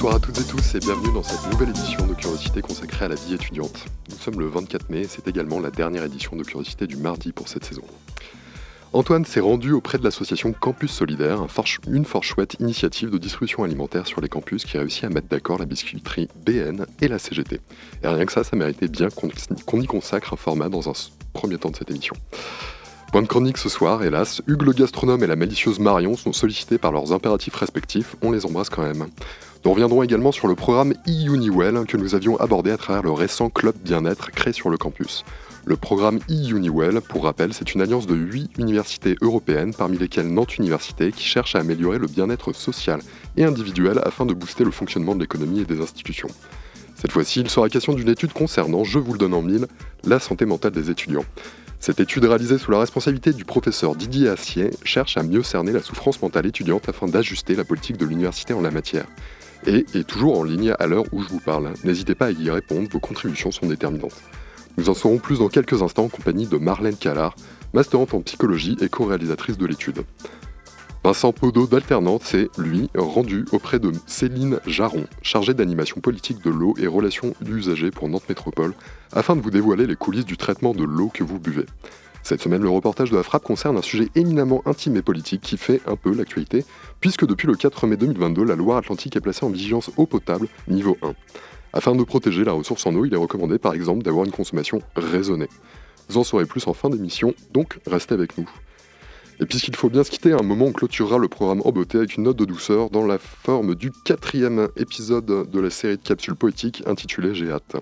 Bonsoir à toutes et tous et bienvenue dans cette nouvelle édition de Curiosité consacrée à la vie étudiante. Nous sommes le 24 mai et c'est également la dernière édition de Curiosité du mardi pour cette saison. Antoine s'est rendu auprès de l'association Campus Solidaire, une fort chouette initiative de distribution alimentaire sur les campus qui réussit à mettre d'accord la biscuiterie BN et la CGT. Et rien que ça, ça méritait bien qu'on y consacre un format dans un premier temps de cette émission. Point de chronique ce soir, hélas, Hugues le gastronome et la malicieuse Marion sont sollicités par leurs impératifs respectifs, on les embrasse quand même. Nous reviendrons également sur le programme e-Uniwell que nous avions abordé à travers le récent club bien-être créé sur le campus. Le programme e-Uniwell, pour rappel, c'est une alliance de 8 universités européennes, parmi lesquelles Nantes Université, qui cherche à améliorer le bien-être social et individuel afin de booster le fonctionnement de l'économie et des institutions. Cette fois-ci, il sera question d'une étude concernant, je vous le donne en mille, la santé mentale des étudiants. Cette étude réalisée sous la responsabilité du professeur Didier Assier cherche à mieux cerner la souffrance mentale étudiante afin d'ajuster la politique de l'université en la matière. Et est toujours en ligne à l'heure où je vous parle. N'hésitez pas à y répondre, vos contributions sont déterminantes. Nous en saurons plus dans quelques instants en compagnie de Marlène Callard, masterante en psychologie et co-réalisatrice de l'étude. Vincent Podo d'Alternante s'est, lui, rendu auprès de Céline Jaron, chargée d'animation politique de l'eau et relations d'usagers pour Nantes Métropole, afin de vous dévoiler les coulisses du traitement de l'eau que vous buvez. Cette semaine, le reportage de la Frappe concerne un sujet éminemment intime et politique qui fait un peu l'actualité, puisque depuis le 4 mai 2022, la Loire-Atlantique est placée en vigilance eau potable niveau 1. Afin de protéger la ressource en eau, il est recommandé par exemple d'avoir une consommation raisonnée. Vous en saurez plus en fin d'émission, donc restez avec nous. Et puisqu'il faut bien se quitter, un moment on clôturera le programme en beauté avec une note de douceur dans la forme du quatrième épisode de la série de capsules poétiques intitulée J'ai hâte.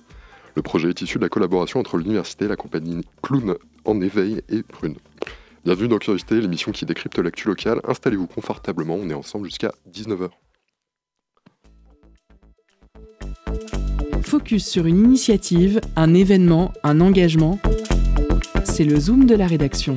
Le projet est issu de la collaboration entre l'université, la compagnie Clown en éveil et Prune. Bienvenue dans Curiosité, l'émission qui décrypte l'actu locale. Installez-vous confortablement, on est ensemble jusqu'à 19h. Focus sur une initiative, un événement, un engagement. C'est le zoom de la rédaction.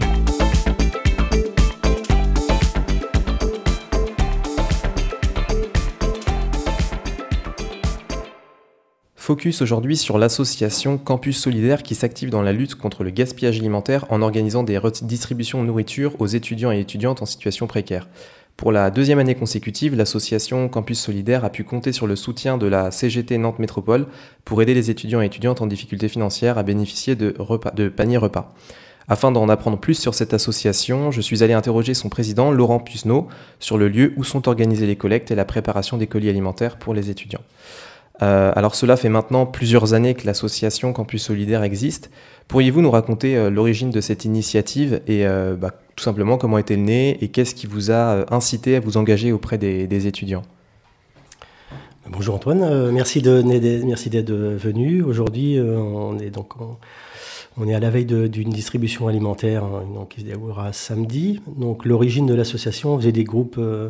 Focus aujourd'hui sur l'association Campus Solidaire qui s'active dans la lutte contre le gaspillage alimentaire en organisant des distributions de nourriture aux étudiants et étudiantes en situation précaire. Pour la deuxième année consécutive, l'association Campus Solidaire a pu compter sur le soutien de la CGT Nantes Métropole pour aider les étudiants et étudiantes en difficulté financière à bénéficier de paniers repas. Afin d'en apprendre plus sur cette association, je suis allé interroger son président, Laurent Pusneau, sur le lieu où sont organisées les collectes et la préparation des colis alimentaires pour les étudiants. Euh, alors cela fait maintenant plusieurs années que l'association Campus Solidaire existe. Pourriez-vous nous raconter euh, l'origine de cette initiative et euh, bah, tout simplement comment était le né et qu'est-ce qui vous a incité à vous engager auprès des, étudiants? Bonjour Antoine, merci d'être venu. Aujourd'hui, on est donc on est à la veille d'une distribution alimentaire hein, qui se déroulera samedi. Donc l'origine de l'association, on faisait des groupes euh,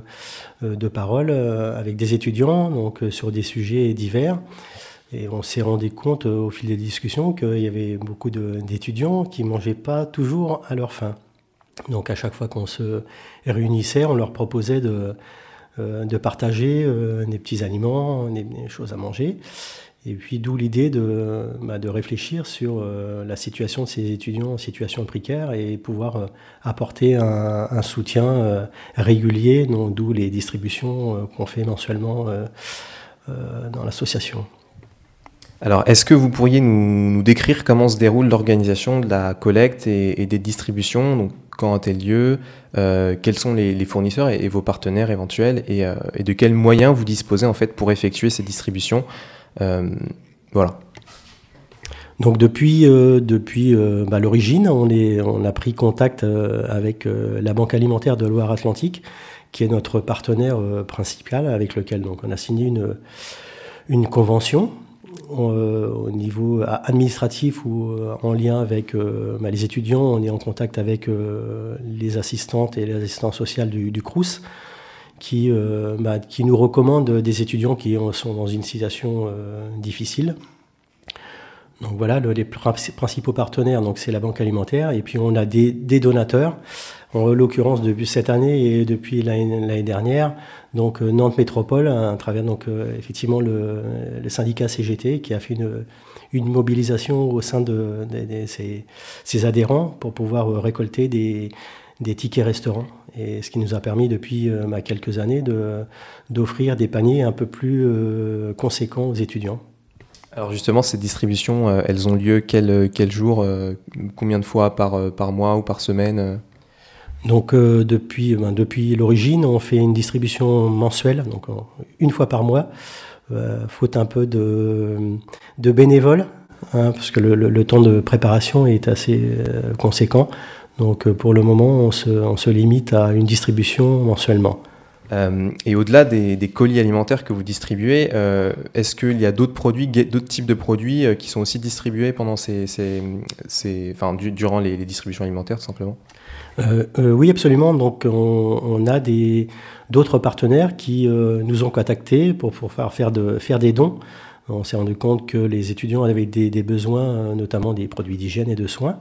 euh, de parole euh, avec des étudiants donc sur des sujets divers. Et on s'est rendu compte au fil des discussions qu'il y avait beaucoup d'étudiants qui mangeaient pas toujours à leur faim. Donc à chaque fois qu'on se réunissait, on leur proposait de partager des petits aliments, des choses à manger. Et puis d'où l'idée de, bah, de, réfléchir sur euh, la situation de ces étudiants en situation précaire et pouvoir euh, apporter un, soutien euh, régulier, d'où les distributions qu'on fait mensuellement dans l'association. Alors, est-ce que vous pourriez nous, décrire comment se déroule l'organisation de la collecte et, des distributions donc, Quand a-t-elle lieu Quels sont les, fournisseurs et, vos partenaires éventuels et, et, de quels moyens vous disposez en fait pour effectuer ces distributions? euh, voilà. Donc depuis, euh, depuis euh, bah, l'origine, on, a pris contact avec la Banque alimentaire de Loire-Atlantique, qui est notre partenaire principal, avec lequel on a signé une, une convention au niveau administratif ou en lien avec bah, les étudiants. On est en contact avec les assistantes et les assistants sociaux du, du CRUS qui, bah, qui nous recommande des étudiants qui sont dans une situation difficile. Donc voilà, les principaux partenaires, c'est la Banque alimentaire, et puis on a des, donateurs, en l'occurrence depuis cette année et depuis l'année dernière, donc euh, Nantes Métropole, à travers donc euh, effectivement le, syndicat CGT qui a fait une, mobilisation au sein de, ses, adhérents pour pouvoir euh, récolter des, tickets restaurants. Et ce qui nous a permis depuis bah, quelques années d'offrir des paniers un peu plus conséquents aux étudiants. Alors justement, ces distributions, euh, elles ont lieu quel, euh, quel jour euh, Combien de fois par, par mois ou par semaine donc depuis, ben, depuis l'origine, on fait une distribution mensuelle, donc une fois par mois. faute un peu de, de bénévoles, hein, parce que le, le, temps de préparation est assez conséquent. Donc pour le moment, on se, on se limite à une distribution mensuellement. Euh, et au-delà des, colis alimentaires que vous distribuez, euh, est-ce qu'il y a d'autres produits, d'autres types de produits euh, qui sont aussi distribués pendant ces, enfin, durant les, distributions alimentaires, tout simplement? Oui, absolument. Donc, on, a d'autres partenaires qui nous ont contactés pour, pour faire, faire, de, faire des dons. On s'est rendu compte que les étudiants avaient des, des besoins, notamment des produits d'hygiène et de soins.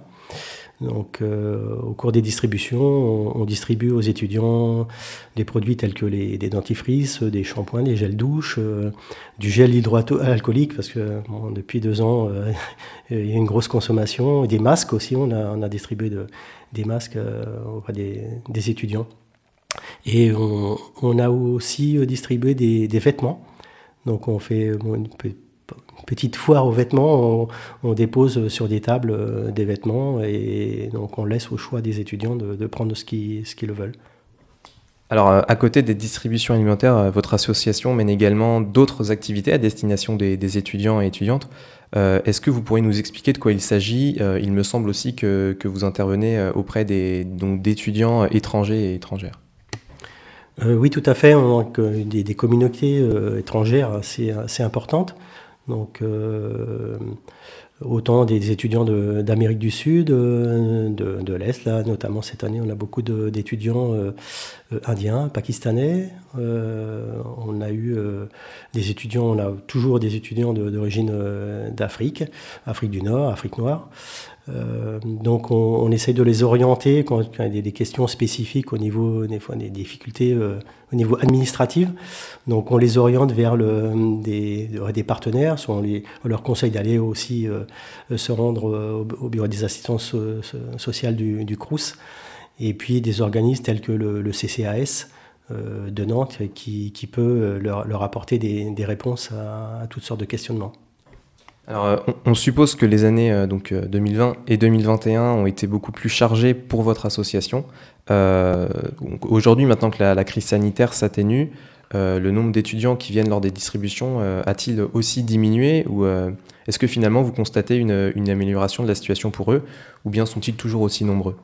Donc, euh, au cours des distributions, on, distribue aux étudiants des produits tels que des dentifrices, des shampoings, des gels douche, euh, du gel hydroalcoolique, parce que depuis deux ans, euh, il y a une grosse consommation, et des masques aussi. On a, distribué des masques auprès des, étudiants. Et on, a aussi distribué des, vêtements. Donc, on fait une petite foire aux vêtements, on, dépose sur des tables euh, des vêtements et donc on laisse au choix des étudiants de, prendre ce qu'ils ce qu'ils veulent. Alors, euh, à côté des distributions alimentaires, euh, votre association mène également d'autres activités à destination des, étudiants et étudiantes. Est-ce que vous pourriez nous expliquer de quoi il s'agit? Il me semble aussi que, que vous intervenez auprès d'étudiants étrangers et étrangères. oui, tout à fait. On des, des communautés étrangères assez importantes. Donc, euh, autant des, étudiants d'Amérique du Sud, euh, de, l'Est, là, notamment cette année, on a beaucoup d'étudiants euh, indiens, pakistanais. on a eu des étudiants, on a toujours des étudiants d'origine d'Afrique, Afrique du Nord, Afrique noire. Euh, donc on, essaye de les orienter quand il y a des, questions spécifiques au niveau des, fois, des difficultés euh, au niveau administratif. Donc on les oriente vers des, des partenaires, on, les, leur conseille d'aller aussi euh, se rendre au, bureau des assistances sociales du, du, CRUS, et puis des organismes tels que le, CCAS de Nantes qui, peut leur, apporter des, des réponses à, à toutes sortes de questionnements. Euh, on, suppose que les années euh, donc 2020 euh, et 2021 ont été beaucoup plus chargées pour votre association. Aujourd'hui, maintenant que la, crise sanitaire s'atténue, le nombre d'étudiants qui viennent lors des distributions a-t-il aussi diminué est-ce que finalement vous constatez une, amélioration de la situation pour eux ou bien sont-ils toujours aussi nombreux?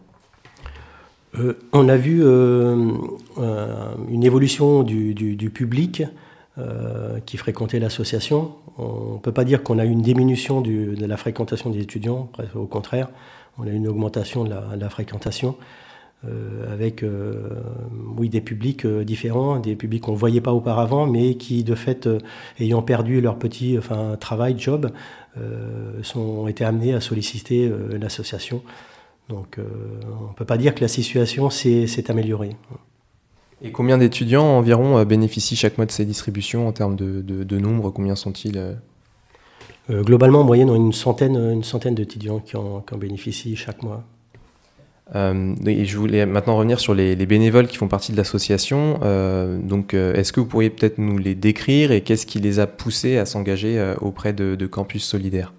On a vu une évolution du public euh, qui fréquentaient l'association. On ne peut pas dire qu'on a eu une diminution de la fréquentation des étudiants, au contraire, on a eu une augmentation de la, fréquentation. Euh, avec euh, oui, des publics différents, des publics qu'on ne voyait pas auparavant, mais qui, de fait, ayant perdu leur petit enfin, travail, job, sont, ont été amenés à solliciter l'association. Donc on ne peut pas dire que la situation s'est améliorée. Et combien d'étudiants environ euh, bénéficient chaque mois de ces distributions en termes de, nombre? Combien sont-ils euh? Euh, Globalement, en moyenne, on a une centaine, une centaine d'étudiants qui en, bénéficient chaque mois. et je voulais maintenant revenir sur les, bénévoles qui font partie de l'association. donc, est-ce que vous pourriez peut-être nous les décrire et qu'est-ce qui les a poussés à s'engager auprès de, Campus Solidaire?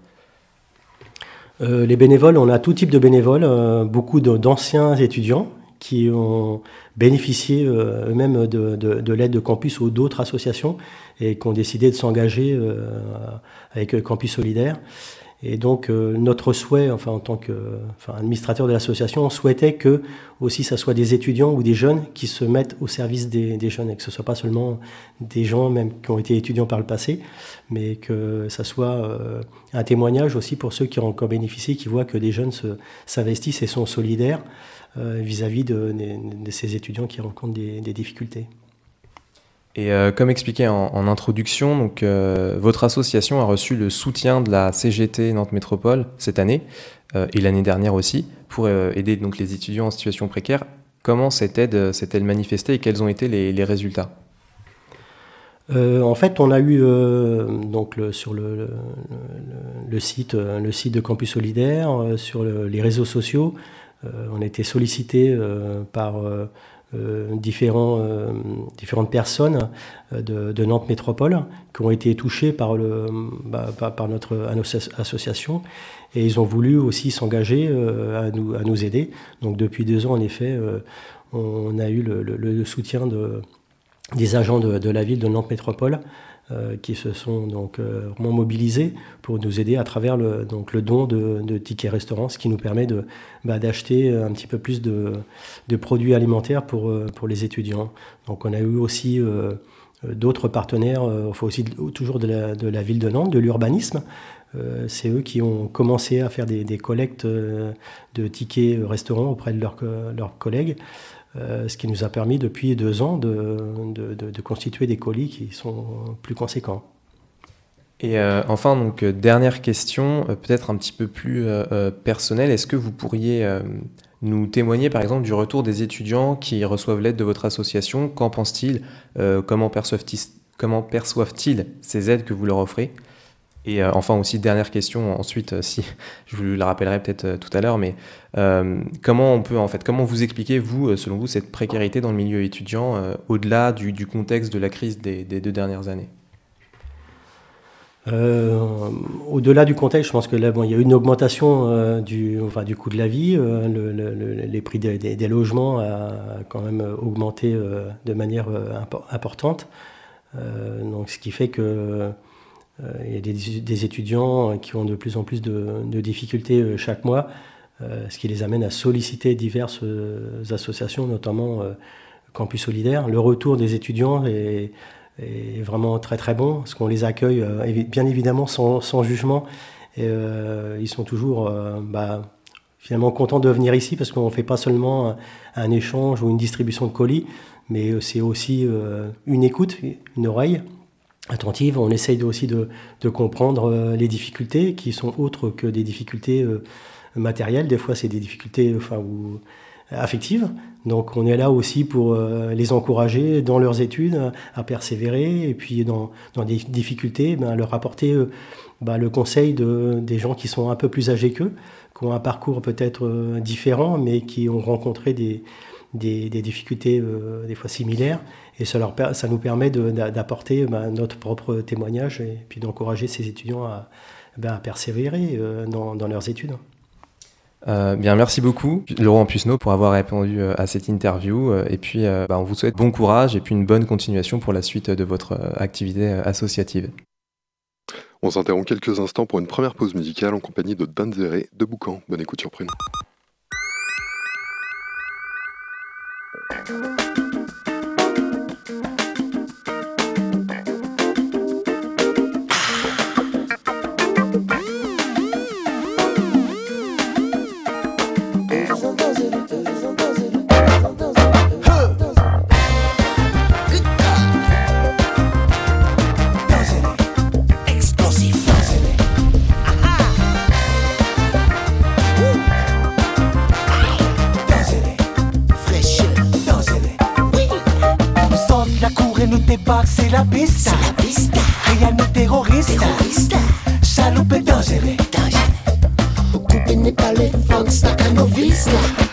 Les bénévoles, on a tout type de bénévoles, beaucoup d'anciens étudiants qui ont bénéficié euh, eux-mêmes de, de, l'aide de campus ou d'autres associations et qui ont décidé de s'engager euh, avec Campus Solidaire. Et donc euh, notre souhait, enfin en tant que enfin, administrateur de l'association, on souhaitait que aussi ça soit des étudiants ou des jeunes qui se mettent au service des, des jeunes et que ce soit pas seulement des gens même qui ont été étudiants par le passé, mais que ça soit un témoignage aussi pour ceux qui ont encore bénéficié, qui voient que des jeunes s'investissent et sont solidaires. Euh, vis-à-vis de, ces étudiants qui rencontrent des, difficultés. Et comme expliqué en, introduction, donc, votre association a reçu le soutien de la CGT Nantes Métropole cette année et l'année dernière aussi pour aider donc, les étudiants en situation précaire. Comment cette aide s'est-elle manifestée et quels ont été les résultats? Euh, en fait, on a eu euh, donc sur le, site, euh, le site de Campus Solidaire, sur les réseaux sociaux, on a été sollicité par différents, différentes personnes de, Nantes Métropole qui ont été touchées par, bah, notre association et ils ont voulu aussi s'engager à, nous, aider. Donc depuis deux ans, en effet, on a eu le soutien de des agents de, la ville de Nantes Métropole euh, qui se sont donc euh, vraiment mobilisés pour nous aider à travers le, donc, le don de, tickets restaurants, ce qui nous permet de, bah, d'acheter un petit peu plus de, produits alimentaires pour, euh, pour les étudiants. Donc on a eu aussi d'autres partenaires, enfin aussi toujours de la, de la, ville de Nantes, de l'urbanisme. c'est eux qui ont commencé à faire des, des collectes de tickets restaurants auprès de leurs, leurs collègues. Euh, ce qui nous a permis depuis deux ans de, constituer des colis qui sont plus conséquents. Et euh, enfin, donc, euh, dernière question, peut-être un petit peu plus personnelle. Est-ce que vous pourriez nous témoigner, par exemple, du retour des étudiants qui reçoivent l'aide de votre association? Qu'en pensent-ils Comment perçoivent-ils ces aides que vous leur offrez? Et euh, enfin aussi dernière question ensuite euh, si je vous la rappellerai peut-être euh, tout à l'heure mais comment on peut en fait comment vous expliquez vous selon vous cette précarité dans le milieu étudiant au-delà du, contexte de la crise des, deux dernières années? Au-delà du contexte, je pense que là, bon, il y a eu une augmentation du, enfin, du coût de la vie. les prix des, logements a quand même augmenté de manière importante. donc, ce qui fait que il y a des, étudiants qui ont de plus en plus de, difficultés euh, chaque mois, euh, ce qui les amène à solliciter diverses associations, notamment Campus Solidaire. Le retour des étudiants est, vraiment très très bon, parce qu'on les accueille bien évidemment sans, jugement. Ils sont toujours bah, finalement contents de venir ici, parce qu'on ne fait pas seulement un, échange ou une distribution de colis, mais c'est aussi une écoute, une oreille attentive. On essaye aussi de, comprendre euh, les difficultés qui sont autres que des difficultés euh, matérielles. Des fois, c'est des difficultés enfin, ou, affectives. Donc, on est là aussi pour euh, les encourager dans leurs études à persévérer et puis dans, des difficultés, ben, leur apporter ben, le conseil de, des gens qui sont un peu plus âgés qu'eux, qui ont un parcours peut-être différent, mais qui ont rencontré des, difficultés des fois similaires et ça, leur, ça nous permet d'apporter bah, notre propre témoignage et puis d'encourager ces étudiants à, bah, persévérer euh, dans, leurs études. Euh, bien, merci beaucoup, Laurent Pusneau, pour avoir répondu euh, à cette interview. Et puis, bah, on vous souhaite bon courage et puis une bonne continuation pour la suite de votre activité associative. On s'interrompt quelques instants pour une première pause musicale en compagnie de Danzeré de Boucan. Bonne écoute sur Prune. C'est la pista. C'est la pista. Rien de terroriste. Chaloupe dangereux. Dangereux. Coupé n'est pas les fans, staccanovista. Réunion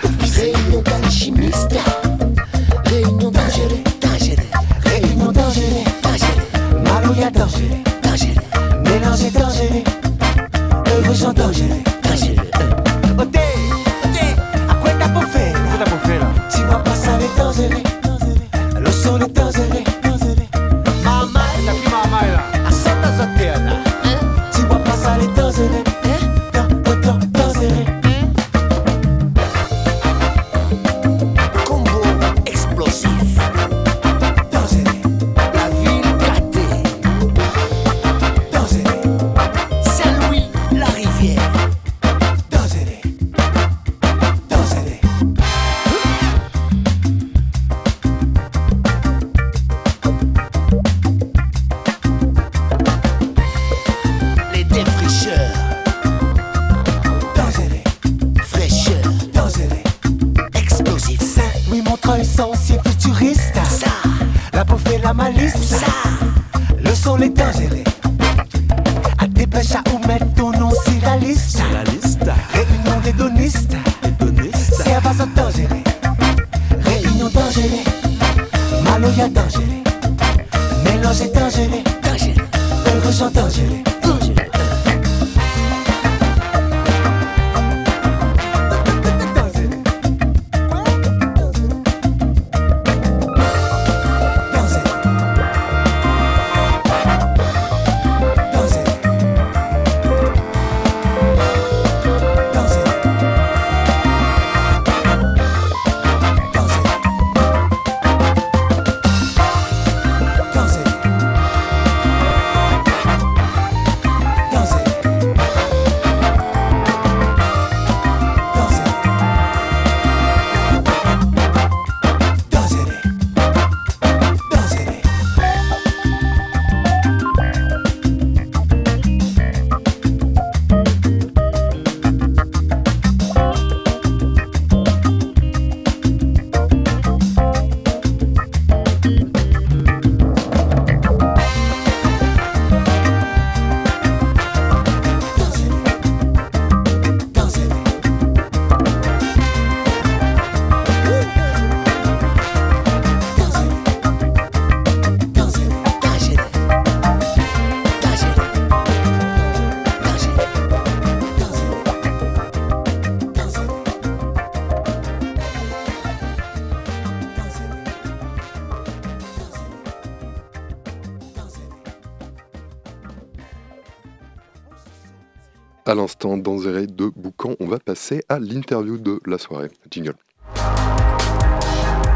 L'instant, Danzéré de Boucan, on va passer à l'interview de la soirée. Jingle.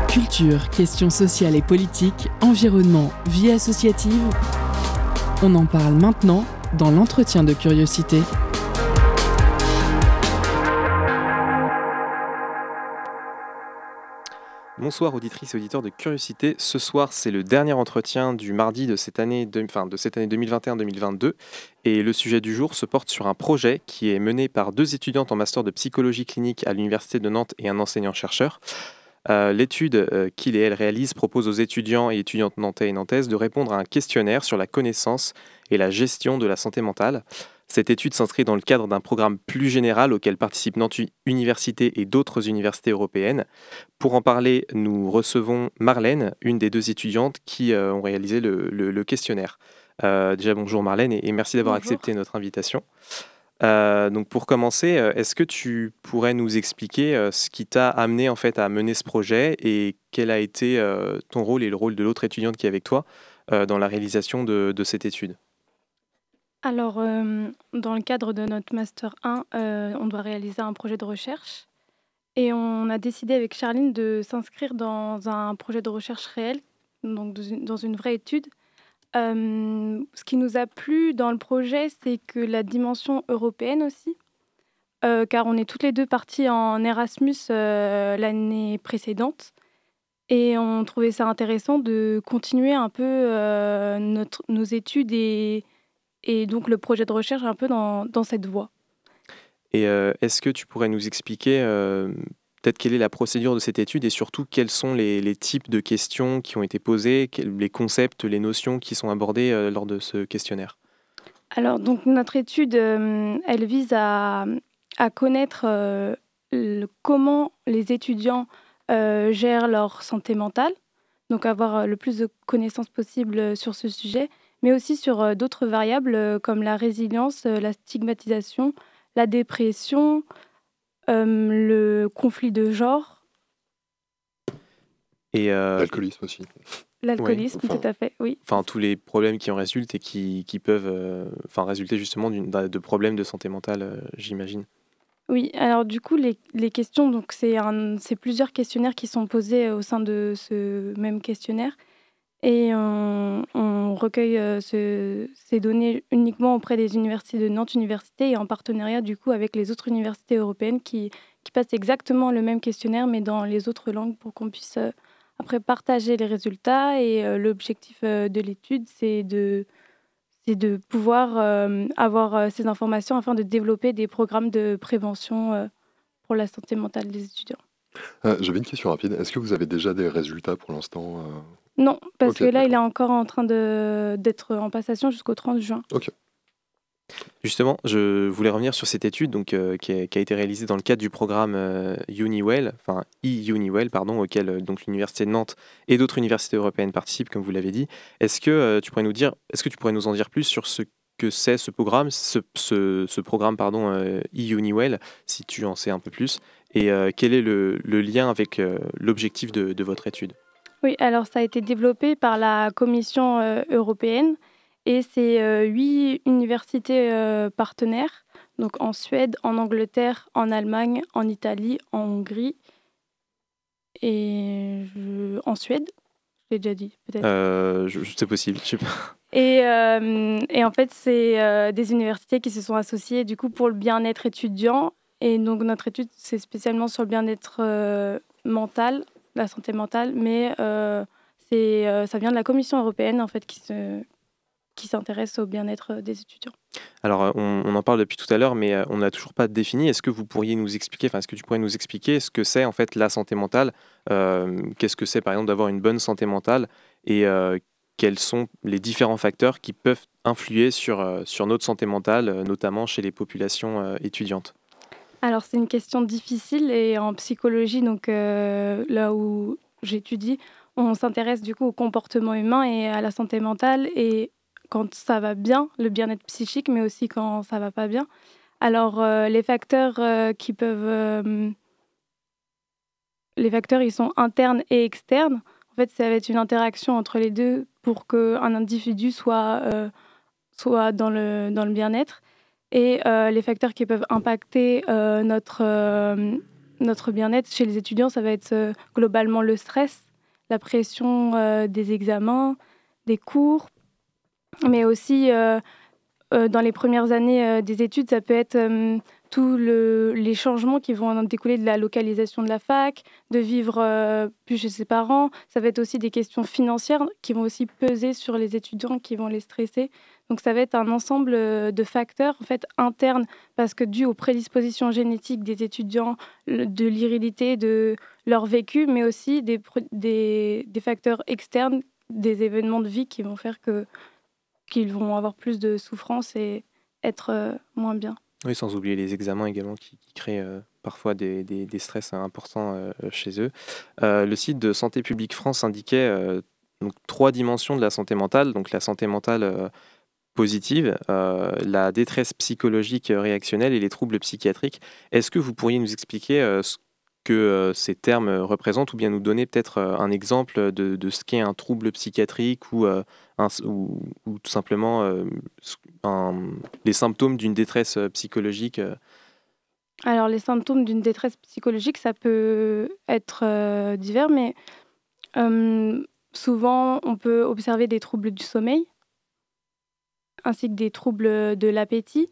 Culture, questions sociales et politiques, environnement, vie associative. On en parle maintenant dans l'entretien de curiosité. Bonsoir auditrices et auditeurs de Curiosité. Ce soir, c'est le dernier entretien du mardi de cette année, de, enfin, de cette année 2021-2022. Et le sujet du jour se porte sur un projet qui est mené par deux étudiantes en master de psychologie clinique à l'Université de Nantes et un enseignant-chercheur. Euh, L'étude euh, qu'il et elle réalisent propose aux étudiants et étudiantes nantais et nantaises de répondre à un questionnaire sur la connaissance et la gestion de la santé mentale. Cette étude s'inscrit dans le cadre d'un programme plus général auquel participent Nantes Université et d'autres universités européennes. Pour en parler, nous recevons Marlène, une des deux étudiantes qui euh, ont réalisé le, le- le questionnaire. Euh, déjà bonjour Marlène et, et merci d'avoir accepté notre invitation. Euh, donc pour commencer, est-ce que tu pourrais nous expliquer ce qui t'a amené en fait à mener ce projet et quel a été ton rôle et le rôle de l'autre étudiante qui est avec toi dans la réalisation de, de cette étude? Alors, euh, dans le cadre de notre Master 1, euh, on doit réaliser un projet de recherche. Et on a décidé avec Charline de s'inscrire dans un projet de recherche réel, donc dans une, vraie étude. Euh, ce qui nous a plu dans le projet, c'est que la dimension européenne aussi, car on est toutes les deux parties en Erasmus l'année précédente. Et on trouvait ça intéressant de continuer un peu notre, nos études et, et donc le projet de recherche un peu dans, dans cette voie. Et euh, est-ce que tu pourrais nous expliquer euh, peut-être quelle est la procédure de cette étude et surtout quels sont les, les types de questions qui ont été posées, quels- les concepts, les notions qui sont abordées euh, lors de ce questionnaire? Alors, donc notre étude, elle vise à, à connaître le- comment les étudiants gèrent leur santé mentale, donc avoir le plus de connaissances possible euh, sur ce sujet, mais aussi sur euh, d'autres variables euh, comme la résilience, euh, la stigmatisation, la dépression, euh, le conflit de genre, Et euh, L'alcoolisme aussi. l'alcoolisme, enfin- tout à fait, oui. enfin tous les problèmes qui en résultent et qui, qui peuvent euh, enfin résulter justement de problèmes de santé mentale, j'imagine. Oui, alors du coup, les, les questions, donc c'est plusieurs questionnaires qui sont posés au sein de ce même questionnaire. Et on, recueille euh, ce- ces données uniquement auprès des universités de Nantes Université et en partenariat du coup avec les autres universités européennes qui, qui passent exactement le même questionnaire mais dans les autres langues pour qu'on puisse euh, après partager les résultats. Et euh, l'objectif de l'étude, c'est de, c'est de pouvoir avoir ces informations afin de développer des programmes de prévention pour la santé mentale des étudiants. J'avais une question rapide. Est-ce que vous avez déjà des résultats pour l'instant Non, parce que là, il est encore en train d'être en passation jusqu'au 30 juin. Ok. Justement, je voulais revenir sur cette étude donc, euh, qui, a, été réalisée dans le cadre du programme euh, Uniwell, enfin e-Uniwell, pardon, auquel euh, donc l'université de Nantes et d'autres universités européennes participent, comme vous l'avez dit. Est-ce que tu pourrais nous dire, est-ce que tu pourrais nous en dire plus sur ce que c'est ce programme, ce, ce, programme pardon e-Uniwell, si tu en sais un peu plus, et quel est le, lien avec l'objectif de, de votre étude? Oui, alors ça a été développé par la Commission européenne et c'est euh, huit universités euh, partenaires, donc en Suède, en Angleterre, en Allemagne, en Italie, en Hongrie et en Suède. Je l'ai déjà dit, peut-être. Euh, c'est possible, je sais pas. Et, euh, et en fait, c'est des universités qui se sont associées du coup pour le bien-être étudiant. Et donc notre étude, c'est spécialement sur le bien-être mental, la santé mentale, mais c'est ça vient de la Commission européenne en fait qui se qui s'intéresse au bien-être euh, des étudiants. Alors, euh, on, en parle depuis tout à l'heure, mais euh, on n'a toujours pas défini. Est-ce que vous pourriez nous expliquer, enfin, est-ce que tu pourrais nous expliquer ce que c'est en fait la santé mentale Qu'est-ce que c'est, par exemple, d'avoir une bonne santé mentale et quels sont les différents facteurs qui peuvent influer sur, sur notre santé mentale, notamment chez les populations étudiantes? Alors, c'est une question difficile et en psychologie, donc là où j'étudie, on s'intéresse du coup au comportement humain et à la santé mentale et quand ça va bien, le bien-être psychique, mais aussi quand ça va pas bien. Alors, euh, les facteurs euh, qui peuvent. Euh, les facteurs, ils sont internes et externes. En fait, ça va être une interaction entre les deux pour qu'un individu soit, soit dans le, dans le bien-être. Et les facteurs qui peuvent impacter notre, notre bien-être chez les étudiants, ça va être globalement le stress, la pression des examens, des cours, mais aussi euh, euh, dans les premières années euh, des études, ça peut être tous les changements qui vont en découler de la localisation de la fac, de vivre plus chez ses parents. Ça va être aussi des questions financières qui vont aussi peser sur les étudiants, qui vont les stresser. Donc ça va être un ensemble de facteurs en fait internes parce que dû aux prédispositions génétiques des étudiants, de l'irrédité de leur vécu, mais aussi des, des, facteurs externes, des événements de vie qui vont faire que qu'ils vont avoir plus de souffrance et être euh, moins bien. Oui, sans oublier les examens également qui, créent euh, parfois des, des, stress importants euh, chez eux. le site de Santé publique France indiquait donc, trois dimensions de la santé mentale. Donc la santé mentale positive, la détresse psychologique réactionnelle et les troubles psychiatriques. Est-ce que vous pourriez nous expliquer ce que ces termes représentent ou bien nous donner peut-être un exemple de, ce qu'est un trouble psychiatrique ou ou, tout simplement euh, les symptômes d'une détresse euh, psychologique euh? Alors les symptômes d'une détresse psychologique, ça peut être divers, mais souvent on peut observer des troubles du sommeil, ainsi que des troubles de l'appétit.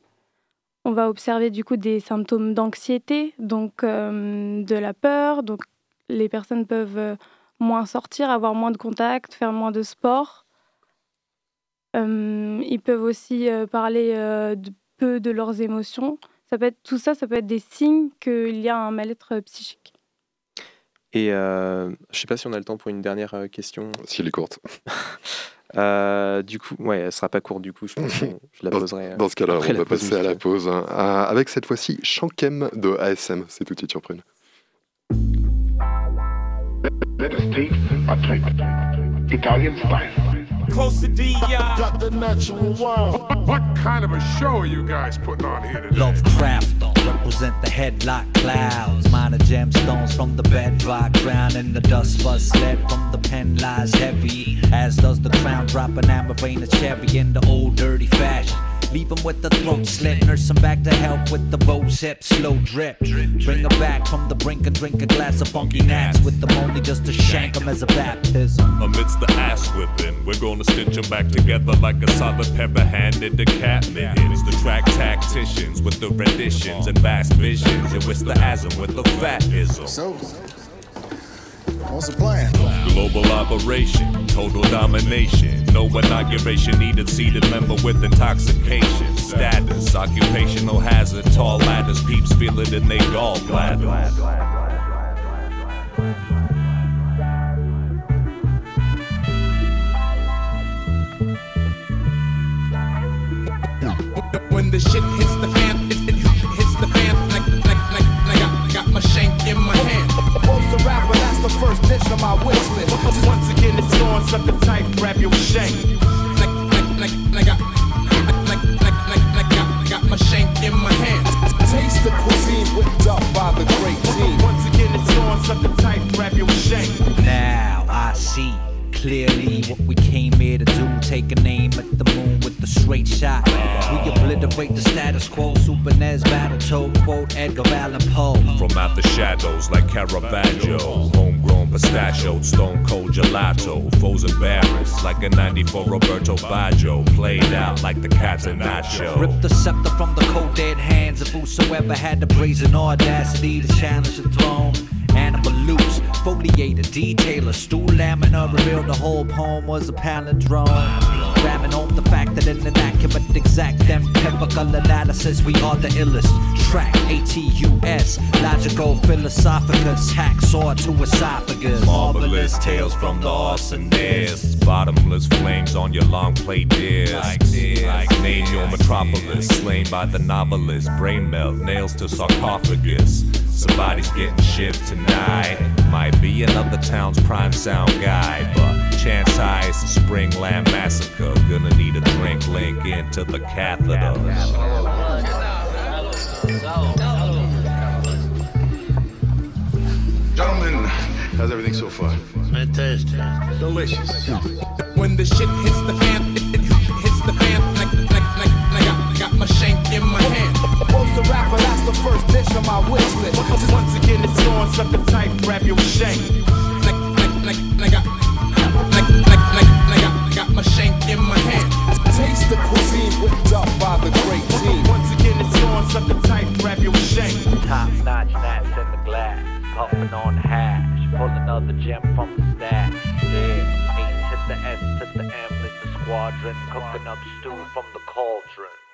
On va observer du coup des symptômes d'anxiété, donc de la peur. Donc les personnes peuvent moins sortir, avoir moins de contacts, faire moins de sport. Euh, ils peuvent aussi euh, parler euh, de peu de leurs émotions. Ça peut être, tout ça, ça peut être des signes qu'il y a un mal-être psychique. Et je ne sais pas si on a le temps pour une dernière question. Si elle est courte. du coup, ouais, elle sera pas courte du coup, je, pense je la poserai. Dans, ce cas-là, on va passer à la pause hein. avec cette fois-ci Shankem de ASM. C'est tout de suite sur Prune. Let us take a Italian style. Close to D. Got the natural wild. What kind of a show are you guys putting on here today? Lovecraft represent the headlock clouds. Minor gemstones from the bedrock, ground, in the dust bus sled from the pen lies heavy. As does the crown, drop an amber vein of cherry in the old dirty fashion. Leave him with the throat slit. Nurse him back to health with the bows hip, slow drip. Bring him back from the brink and drink a glass of funky nats with the money just to shank him as a baptism. Amidst the ass whipping, we're gonna stitch them back together like a solid pepper handed the cat It's the track tacticians with the renditions and vast visions. And with the asm with the fat ism. So, What's the plan? Global operation, total domination. No inauguration, needed seated member with intoxication. Status, occupational hazard, tall ladders, peeps feel it in they gallbladder. When the shit hits the first dish on my wish list. Once again, it's on something tight, grab your shank. Like, like, like, like like, like, like, like, like I got my shank in my hand. Taste the cuisine whipped up by the great team. Once again, it's on something tight, grab your shank. Now I see clearly what we came here to do. Take a name at the moon with the straight shot. We obliterate the status quo. Super Nez battle toe quote Edgar Allan Poe. From out the shadows like Caravaggio. Homegrown pistachio, stone cold gelato. Foes embarrassed like a 94 Roberto Baggio. Played out like the Catenaccio. Rip the scepter from the cold dead hands of whosoever had the brazen audacity to challenge the throne. Animal loops, foliator, detailer, stool lamina revealed the whole poem was a palindrome. Ramming home the fact that in an accurate, exact, empirical analysis, we are the illest. Track ATUS, logical philosophicus, hacksaw to esophagus. Marvelous tales from the arsonist. Bottomless flames on your long play disc. Like this. Like name your metropolis. Slain by the novelist. Brain melt, nails to sarcophagus. Somebody's getting shipped tonight. Might be another town's prime sound guy, but chance high it's a spring lamb massacre. Gonna need a drink link into the catheter. Gentlemen, how's everything so far? Fantastic. Delicious. When the shit hits the fan, first dish on my wish list. Once again, it's on something tight, grab your shank. Like, like, like, like I, like, like, like, like I got my shank in my hand. Taste the cuisine whipped up by the great team. Once again, it's on something tight, grab your shank. Top notch gnats in the glass, puffing on hash, pull another gem from the stash. Yeah, A to the S to the M is the squadron, cooking up stew from the cauldron.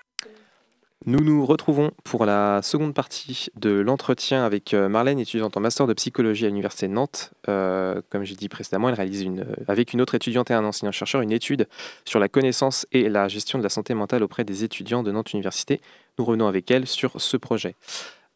Nous nous retrouvons pour la seconde partie de l'entretien avec euh, Marlène, étudiante en master de psychologie à l'Université de Nantes. Euh, comme j'ai dit précédemment, elle réalise une, euh, avec une autre étudiante et un enseignant-chercheur une étude sur la connaissance et la gestion de la santé mentale auprès des étudiants de Nantes Université. Nous revenons avec elle sur ce projet.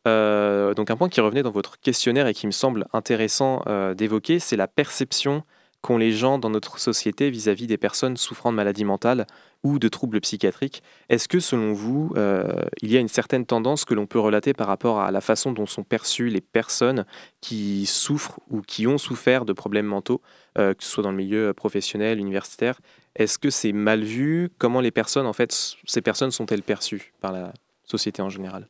Donc un point qui revenait dans votre questionnaire et qui me semble intéressant d'évoquer, c'est la perception qu'ont les gens dans notre société vis-à-vis des personnes souffrant de maladies mentales ou de troubles psychiatriques. Est-ce que selon vous, euh, il y a une certaine tendance que l'on peut relater par rapport à la façon dont sont perçues les personnes qui souffrent ou qui ont souffert de problèmes mentaux, euh, que ce soit dans le milieu professionnel, universitaire? Est-ce que c'est mal vu? Comment les personnes, en fait, ces personnes sont-elles perçues par la société en général?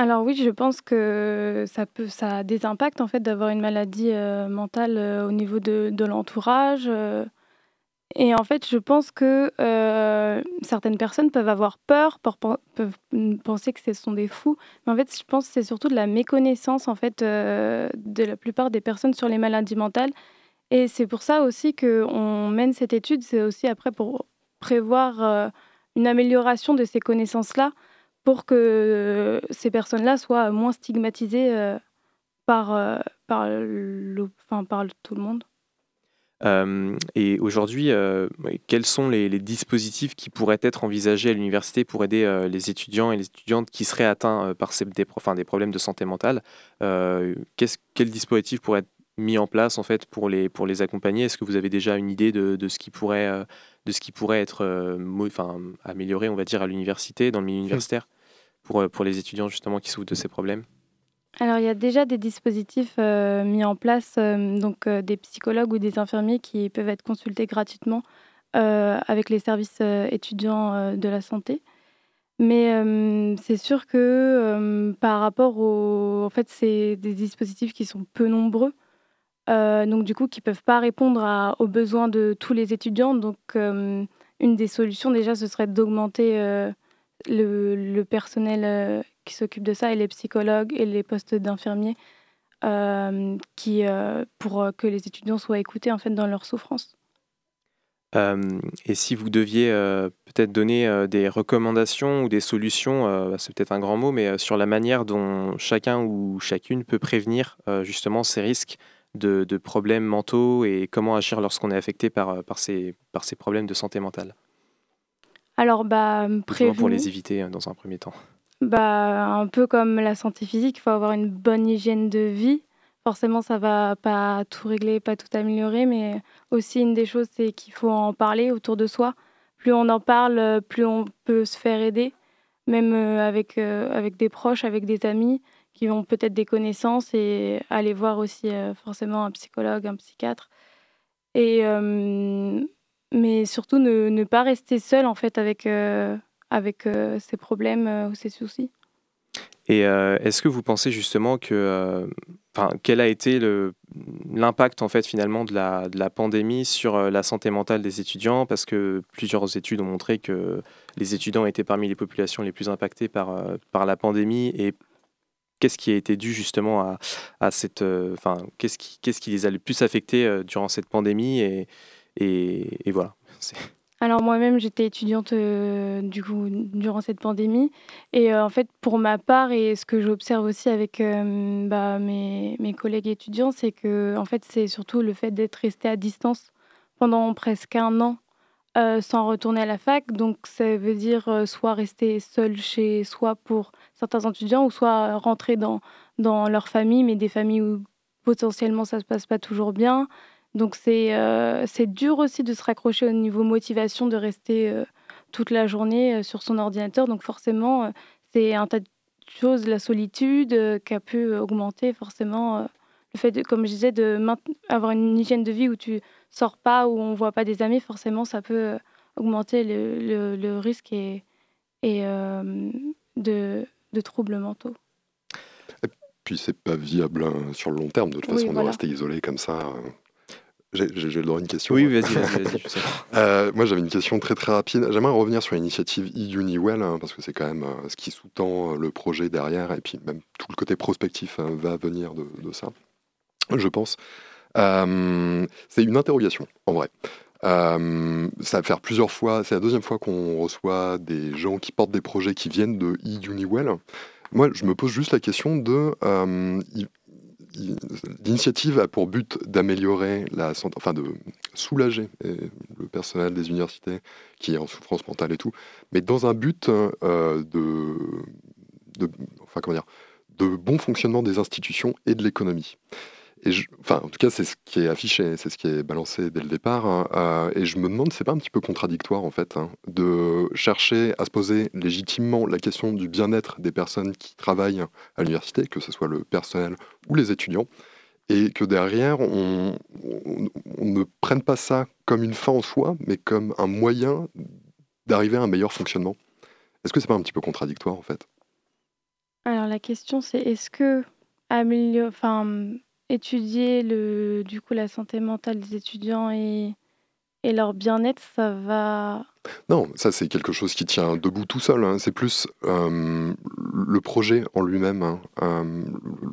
Alors oui, je pense que ça, peut, a des impacts en fait d'avoir une maladie euh, mentale euh, au niveau de, l'entourage. euh. et en fait, je pense que certaines personnes peuvent avoir peur, peuvent penser que ce sont des fous. Mais en fait, je pense que c'est surtout de la méconnaissance en fait de la plupart des personnes sur les maladies mentales. Et c'est pour ça aussi qu'on mène cette étude. C'est aussi après pour prévoir une amélioration de ces connaissances-là pour que euh, ces personnes-là soient moins stigmatisées euh, par, euh, par, le- enfin, par tout le monde. Et aujourd'hui, quels sont les, dispositifs qui pourraient être envisagés à l'université pour aider les étudiants et les étudiantes qui seraient atteints par ces, des, des problèmes de santé mentale? Euh, qu'est-ce- Quel dispositif pourrait être mis en place en fait pour les, pour les accompagner? Est-ce que vous avez déjà une idée de, de ce qui pourrait, euh, de ce qui pourrait être euh, enfin, amélioré, on va dire, à l'université, dans le milieu universitaire, pour, euh, pour les étudiants justement qui souffrent de ces problèmes? Alors, il y a déjà des dispositifs euh, mis en place, euh, donc euh, des psychologues ou des infirmiers qui peuvent être consultés gratuitement avec les services étudiants de la santé. Mais c'est sûr que par rapport au... En fait, c'est des dispositifs qui sont peu nombreux. Euh, donc, du coup, qui peuvent pas répondre aux besoins de tous les étudiants. Donc, euh, une des solutions, déjà, ce serait d'augmenter euh, le, personnel qui s'occupe de ça et les psychologues et les postes d'infirmiers qui, pour que les étudiants soient écoutés en fait dans leur souffrance. Et si vous deviez peut-être donner des recommandations ou des solutions, bah, c'est peut-être un grand mot, mais sur la manière dont chacun ou chacune peut prévenir justement ces risques de, problèmes mentaux et comment agir lorsqu'on est affecté par, par, ces, par ces problèmes de santé mentale Alors, bah, Pour les éviter dans un premier temps. Bah, un peu comme la santé physique, il faut avoir une bonne hygiène de vie. Forcément, ça va pas tout régler, pas tout améliorer, mais aussi une des choses, c'est qu'il faut en parler autour de soi. Plus on en parle, plus on peut se faire aider, même euh, avec, euh, avec des proches, avec des amis qui ont peut-être des connaissances et aller voir aussi euh, forcément un psychologue, un psychiatre. Et, mais surtout ne, pas rester seul en fait avec, avec ses problèmes ou ses soucis. Et est-ce que vous pensez justement que quel a été l'impact en fait finalement de la, de la pandémie sur euh, la santé mentale des étudiants? Parce que plusieurs études ont montré que les étudiants étaient parmi les populations les plus impactées par, euh, par la pandémie et qu'est-ce qui a été dû justement à, cette, euh, enfin, qu'est-ce qui, qu'est-ce qui les a le plus affectés durant cette pandémie et, et, voilà. Alors moi-même, j'étais étudiante euh, du coup durant cette pandémie et euh, en fait pour ma part et ce que j'observe aussi avec euh, bah, mes, mes, collègues étudiants, c'est que en fait c'est surtout le fait d'être resté à distance pendant presque un an sans retourner à la fac. Donc ça veut dire soit rester seul chez soi pour certains étudiants ou soit rentrer dans, dans leur famille, mais des familles où potentiellement ça se passe pas toujours bien donc euh, c'est dur aussi de se raccrocher au niveau motivation, de rester euh, toute la journée euh, sur son ordinateur. Donc forcément, c'est un tas de choses, la solitude qui a pu augmenter forcément le fait, de, comme je disais, d'avoir une hygiène de vie où tu sors pas, où on voit pas des amis, forcément ça peut augmenter le, le, risque et, et de, de troubles mentaux. Et puis c'est pas viable hein, sur le long terme, de toute façon, de rester isolé comme ça. J'ai le droit à une question. Oui, vas-y, euh, moi, j'avais une question très très rapide. J'aimerais revenir sur l'initiative eUniWell, hein, parce que c'est quand même euh, ce qui sous-tend euh, le projet derrière, et puis même tout le côté prospectif hein, va venir de, ça, je pense. c'est une interrogation, en vrai. Ça va faire plusieurs fois, c'est la deuxième fois qu'on reçoit des gens qui portent des projets qui viennent de eUniWell. Moi, je me pose juste la question de L'initiative a pour but d'améliorer la santé, enfin de soulager euh, le personnel des universités qui est en souffrance mentale et tout, mais dans un but euh, de, enfin comment dire, de bon fonctionnement des institutions et de l'économie enfin, en tout cas, c'est ce qui est affiché, c'est ce qui est balancé dès le départ. Hein, euh, et je me demande, c'est pas un petit peu contradictoire en fait, hein, de chercher à se poser légitimement la question du bien-être des personnes qui travaillent à l'université, que ce soit le personnel ou les étudiants, et que derrière, on, ne prenne pas ça comme une fin en soi, mais comme un moyen d'arriver à un meilleur fonctionnement. Est-ce que c'est pas un petit peu contradictoire en fait? Alors la question, c'est est-ce que améliorer, étudier le, du coup, la santé mentale des étudiants et, et leur bien-être, ça va. Non, ça c'est quelque chose qui tient debout tout seul. Hein. C'est plus euh, le projet en lui-même. Hein. Euh,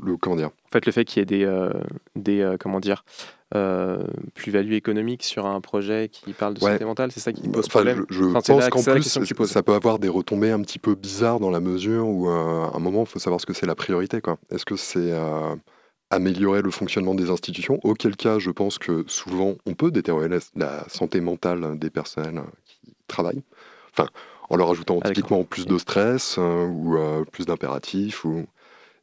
le comment dire? En fait, le fait qu'il y ait des, euh, des comment dire plus-value économique sur un projet qui parle de santé mentale, c'est ça qui pose problème? Je, pense qu'en plus, ça peut avoir des retombées un petit peu bizarres dans la mesure où à un moment, il faut savoir ce que c'est la priorité. Est-ce que c'est améliorer le fonctionnement des institutions, auquel cas je pense que souvent on peut détériorer la, santé mentale des personnels qui travaillent, enfin en leur ajoutant typiquement plus de stress euh, ou euh, plus d'impératifs. Ou...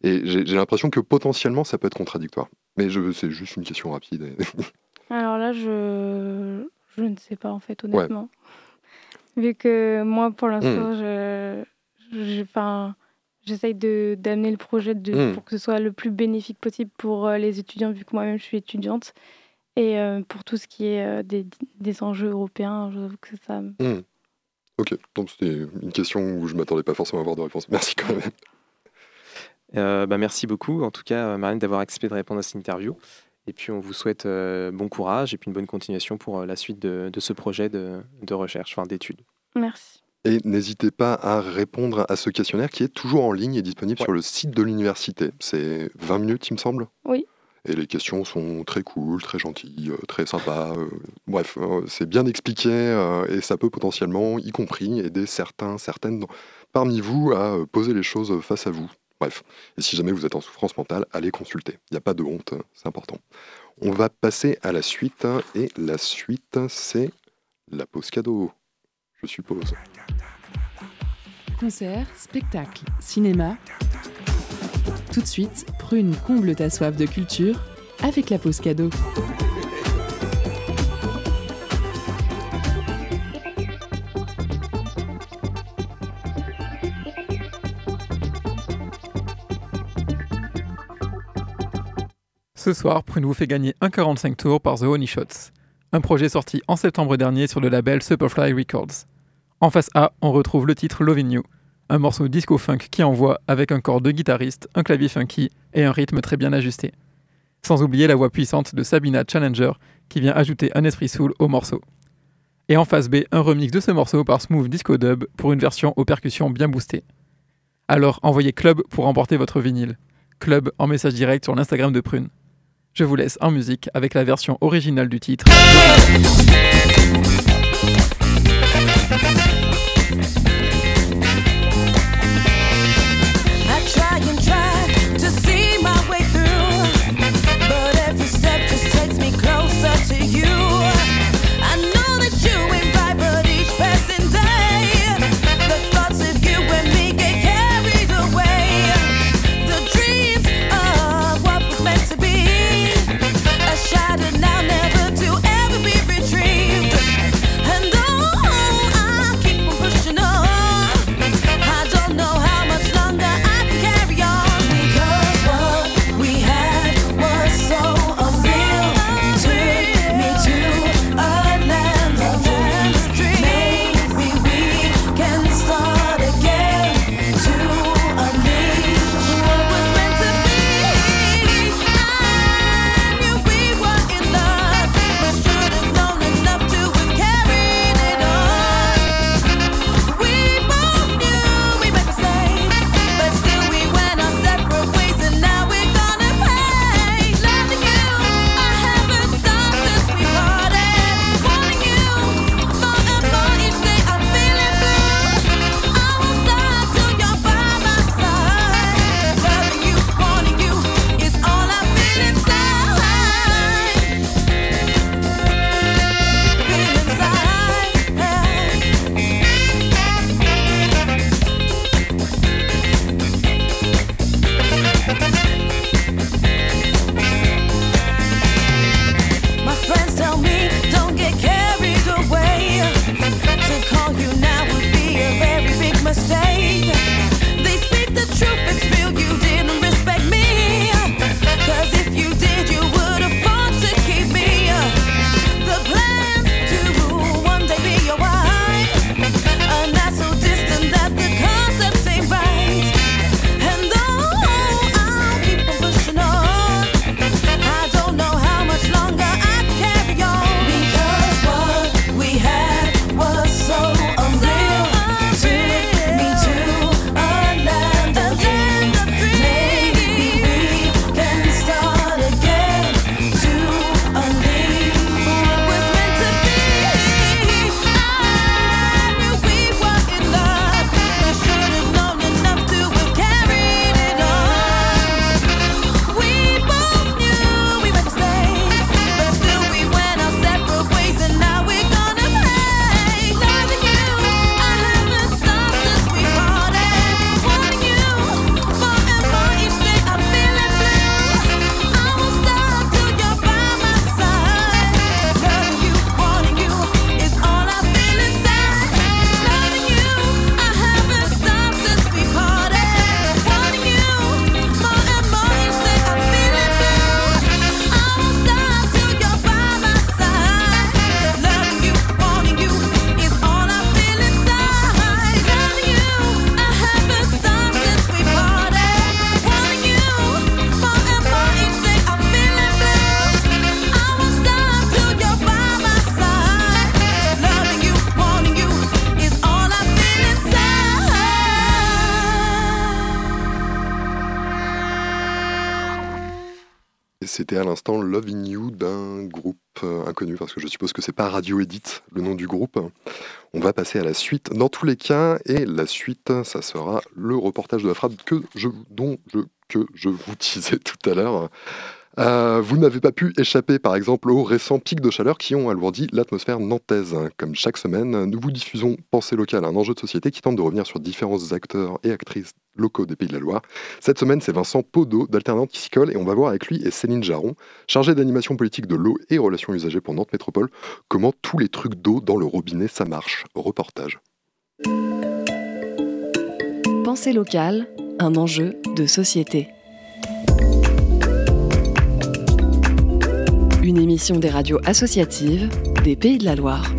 Et j'ai l'impression que potentiellement ça peut être contradictoire. Mais c'est juste une question rapide. Alors là, je... je ne sais pas en fait, honnêtement. Vu que moi, pour l'instant, hmm. je... je... Enfin, J'essaye d'amener le projet de, hmm. pour que ce soit le plus bénéfique possible pour euh, les étudiants, vu que moi-même je suis étudiante. Et euh, pour tout ce qui est euh, des, des, enjeux européens, je trouve que ça. Hmm. Ok, donc c'était une question où je ne m'attendais pas forcément à avoir de réponse. Merci quand même. bah merci beaucoup, en tout cas, Marine, d'avoir accepté de répondre à cette interview. Et puis, on vous souhaite bon courage et puis une bonne continuation pour la suite de, de ce projet de, de recherche, enfin d'études. Merci. Et n'hésitez pas à répondre à ce questionnaire qui est toujours en ligne et disponible sur le site de l'université. C'est 20 minutes, il me semble Oui. Et les questions sont très cool, très gentilles, euh, très sympas. euh, bref, euh, c'est bien expliqué euh, et ça peut potentiellement, y compris, aider certains, certaines parmi vous à poser les choses face à vous. Bref, et si jamais vous êtes en souffrance mentale, allez consulter. Il n'y a pas de honte, c'est important. On va passer à la suite, et la suite, c'est la pause cadeau, je suppose. Concert, spectacle, cinéma. Tout de suite, Prune comble ta soif de culture avec la pause cadeau. Ce soir, Prune vous fait gagner un 45 tours par The Honey Shots, un projet sorti en septembre dernier sur le label Superfly Records. En face A, on retrouve le titre Loving You, un morceau disco-funk qui envoie avec un corps de guitariste, un clavier funky et un rythme très bien ajusté. Sans oublier la voix puissante de Sabina Challenger qui vient ajouter un esprit soul au morceau. Et en face B, un remix de ce morceau par Smooth Disco Dub pour une version aux percussions bien boostées. Alors envoyez Club pour remporter votre vinyle. Club en message direct sur l'Instagram de Prune. Je vous laisse en musique avec la version originale du titre. Loving You d'un groupe euh, inconnu, parce que je suppose que c'est pas Radio Edit, le nom du groupe. On va passer à la suite dans tous les cas, et la suite, ça sera le reportage de la frappe dont que je vous disais tout à l'heure. Euh, vous n'avez pas pu échapper par exemple aux récents pics de chaleur qui ont alourdi l'atmosphère nantaise. Comme chaque semaine, nous vous diffusons Pensée locale, un enjeu de société qui tente de revenir sur différents acteurs et actrices locaux des Pays de la Loire. Cette semaine, c'est Vincent Podo d'Alternante qui s'y colle et on va voir avec lui et Céline Jaron, chargée d'animation politique de l'eau et relations usagées pour Nantes Métropole, comment tous les trucs d'eau dans le robinet ça marche. Reportage. Pensée locale, un enjeu de société. Une émission des radios associatives des Pays de la Loire.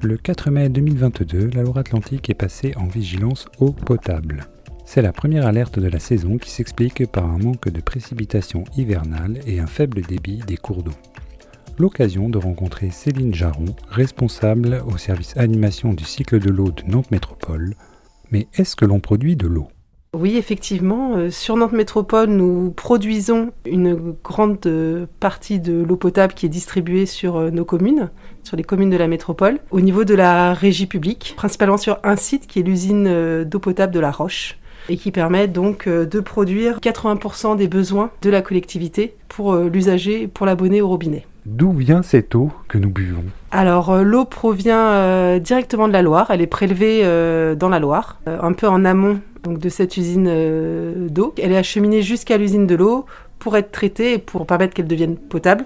Le 4 mai 2022, la Loire-Atlantique est passée en vigilance eau potable. C'est la première alerte de la saison qui s'explique par un manque de précipitations hivernales et un faible débit des cours d'eau. L'occasion de rencontrer Céline Jaron, responsable au service animation du cycle de l'eau de Nantes Métropole. Mais est-ce que l'on produit de l'eau? Oui, effectivement, euh, sur Nantes Métropole, nous produisons une grande euh, partie de l'eau potable qui est distribuée sur euh, nos communes, sur les communes de la métropole, au niveau de la régie publique, principalement sur un site qui est l'usine d'eau potable de La Roche et qui permet donc de produire 80% des besoins de la collectivité pour l'usager, pour l'abonné au robinet. D'où vient cette eau que nous buvons? Alors l'eau provient euh, directement de la Loire, elle est prélevée euh, dans la Loire, euh, un peu en amont donc, de cette usine euh, d'eau. Elle est acheminée jusqu'à l'usine de l'eau pour être traitée et pour permettre qu'elle devienne potable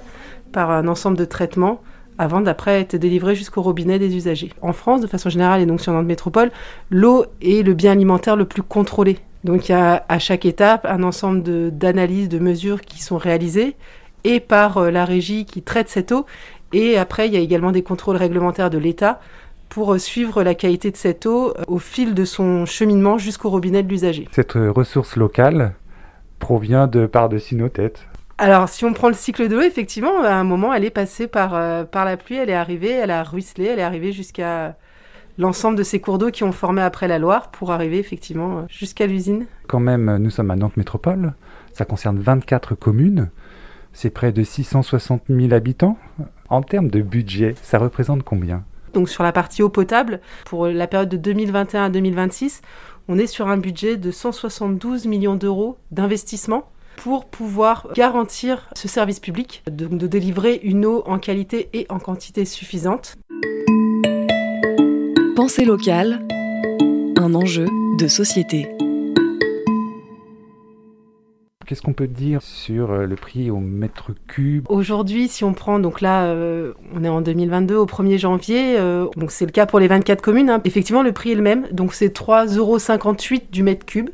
par un ensemble de traitements avant d'après être délivrée jusqu'au robinet des usagers. En France, de façon générale et donc sur Nantes Métropole, l'eau est le bien alimentaire le plus contrôlé. Donc il y a à chaque étape un ensemble d'analyses, de, mesures qui sont réalisées et par euh, la régie qui traite cette eau. Et après, il y a également des contrôles réglementaires de l'État pour euh, suivre la qualité de cette eau euh, au fil de son cheminement jusqu'au robinet de l'usager. Cette euh, ressource locale provient de par-dessus nos têtes. Alors, si on prend le cycle de l'eau, effectivement, à un moment, elle est passée par, euh, par la pluie, elle est arrivée, elle a ruisselé, elle est arrivée jusqu'à l'ensemble de ces cours d'eau qui ont formé après la Loire pour arriver effectivement jusqu'à l'usine. Quand même, nous sommes à Nantes Métropole, ça concerne 24 communes, c'est près de 660 000 habitants. En termes de budget, ça représente combien? Donc sur la partie eau potable, pour la période de 2021 à 2026, on est sur un budget de 172 millions d'euros d'investissement pour pouvoir garantir ce service public, de, délivrer une eau en qualité et en quantité suffisante. Pensée locale, un enjeu de société. Qu'est-ce qu'on peut dire sur euh, le prix au mètre cube Aujourd'hui, si on prend, donc là, euh, on est en 2022, au 1er janvier, euh, donc c'est le cas pour les 24 communes, hein. effectivement, le prix est le même, donc c'est 3,58 euros du mètre cube.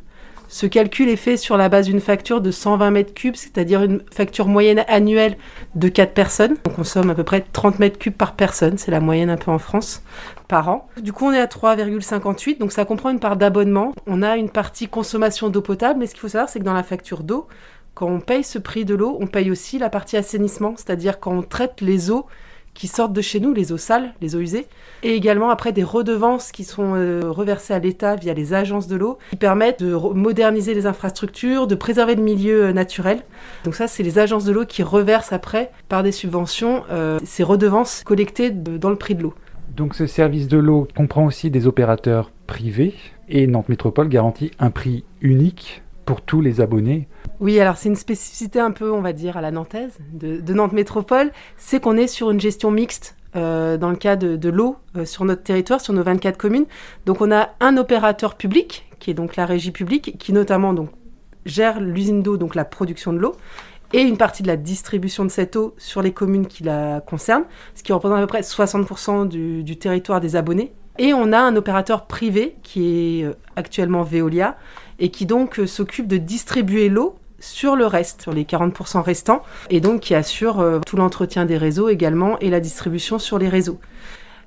Ce calcul est fait sur la base d'une facture de 120 mètres cubes, c'est-à-dire une facture moyenne annuelle de 4 personnes. On consomme à peu près 30 mètres cubes par personne, c'est la moyenne un peu en France, par an. Du coup, on est à 3,58, donc ça comprend une part d'abonnement. On a une partie consommation d'eau potable, mais ce qu'il faut savoir, c'est que dans la facture d'eau, quand on paye ce prix de l'eau, on paye aussi la partie assainissement, c'est-à-dire quand on traite les eaux qui sortent de chez nous, les eaux sales, les eaux usées, et également après des redevances qui sont euh, reversées à l'État via les agences de l'eau, qui permettent de moderniser les infrastructures, de préserver le milieu euh, naturel. Donc ça, c'est les agences de l'eau qui reversent après, par des subventions, euh, ces redevances collectées dans le prix de l'eau. Donc ce service de l'eau comprend aussi des opérateurs privés et Nantes Métropole garantit un prix unique pour tous les abonnés. Oui, alors c'est une spécificité un peu, on va dire, à la nantaise de, Nantes Métropole, c'est qu'on est sur une gestion mixte euh, dans le cas de, l'eau euh, sur notre territoire, sur nos 24 communes. Donc on a un opérateur public, qui est donc la régie publique, qui notamment gère l'usine d'eau, donc la production de l'eau, et une partie de la distribution de cette eau sur les communes qui la concernent, ce qui représente à peu près 60% du, du territoire des abonnés. Et on a un opérateur privé qui est euh, actuellement Veolia et qui donc euh, s'occupe de distribuer l'eau sur le reste, sur les 40% restants, et donc qui assure euh, tout l'entretien des réseaux également et la distribution sur les réseaux.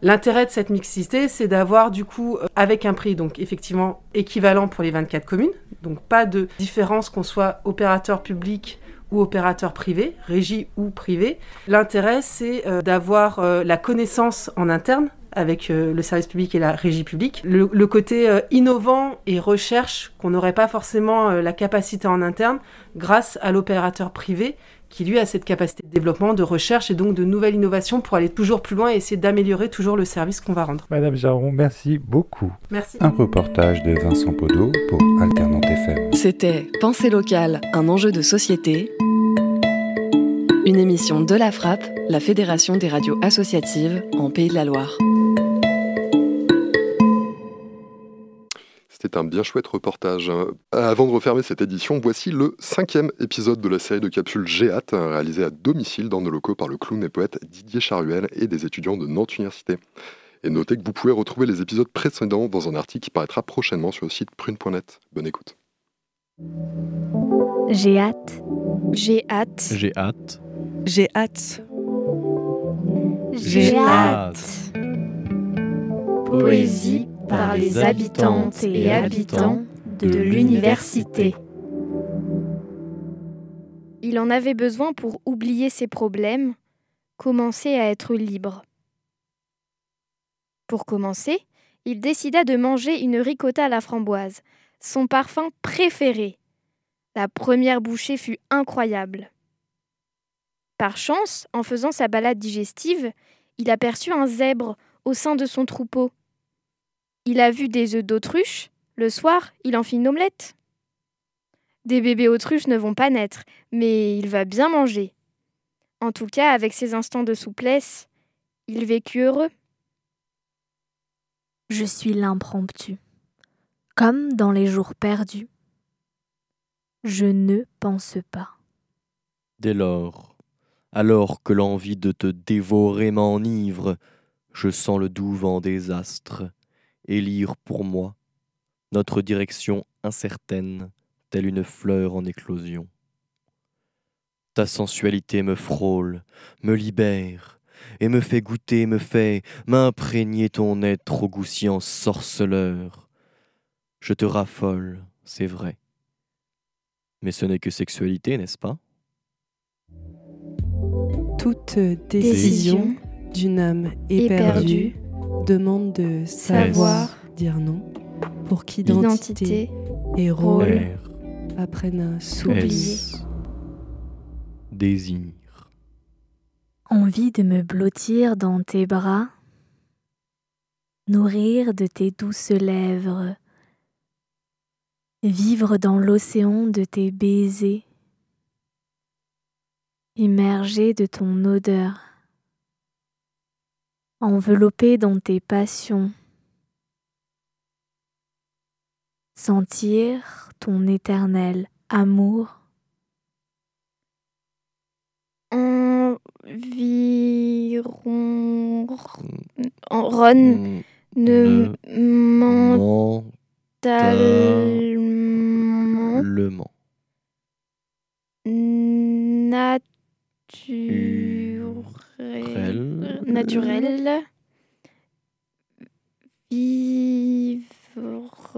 L'intérêt de cette mixité, c'est d'avoir du coup, euh, avec un prix donc effectivement équivalent pour les 24 communes, donc pas de différence qu'on soit opérateur public ou opérateur privé, régie ou privé. L'intérêt, c'est d'avoir la connaissance en interne avec euh, le service public et la régie publique. Le, le côté euh, innovant et recherche qu'on n'aurait pas forcément euh, la capacité en interne grâce à l'opérateur privé qui lui a cette capacité de développement, de recherche et donc de nouvelles innovations pour aller toujours plus loin et essayer d'améliorer toujours le service qu'on va rendre. Madame Jaron, merci beaucoup. Merci. Un reportage de Vincent Podo pour Alternante FM. C'était Pensée locale, un enjeu de société. Une émission de la Frappe, la Fédération des radios associatives en Pays de la Loire. C'était un bien chouette reportage. Avant de refermer cette édition, voici le cinquième épisode de la série de capsules Géat, réalisée à domicile dans nos locaux par le clown et poète Didier Charuel et des étudiants de Nantes Université. Et notez que vous pouvez retrouver les épisodes précédents dans un article qui paraîtra prochainement sur le site prune.net. Bonne écoute. J'ai hâte. J'ai hâte. J'ai hâte. J'ai hâte. J'ai hâte. Poésie par les habitantes et habitants de l'université. Il en avait besoin pour oublier ses problèmes, commencer à être libre. Pour commencer, il décida de manger une ricotta à la framboise, son parfum préféré. La première bouchée fut incroyable. Par chance, en faisant sa balade digestive, il aperçut un zèbre au sein de son troupeau. Il a vu des œufs d'autruche. Le soir, il en fit une omelette. Des bébés autruches ne vont pas naître, mais il va bien manger. En tout cas, avec ses instants de souplesse, il vécut heureux. Je suis l'impromptu, comme dans les jours perdus. Je ne pense pas. Dès lors, alors que l'envie de te dévorer m'enivre, je sens le doux vent des astres élire pour moi notre direction incertaine, telle une fleur en éclosion. Ta sensualité me frôle, me libère, et me fait goûter, me fait m'imprégner ton être au goût si ensorceleur. Je te raffole, c'est vrai. Mais ce n'est que sexualité, n'est-ce pas? Toute décision d'une âme éperdue demande de savoir dire non pour qu'identité et rôle apprennent à s'oublier. Désir. Envie de me blottir dans tes bras, nourrir de tes douces lèvres, vivre dans l'océan de tes baisers, immerger de ton odeur, enveloppé dans tes passions, sentir ton éternel amour. Environ. Ron ne mentalement. Le Naturel. Vivre.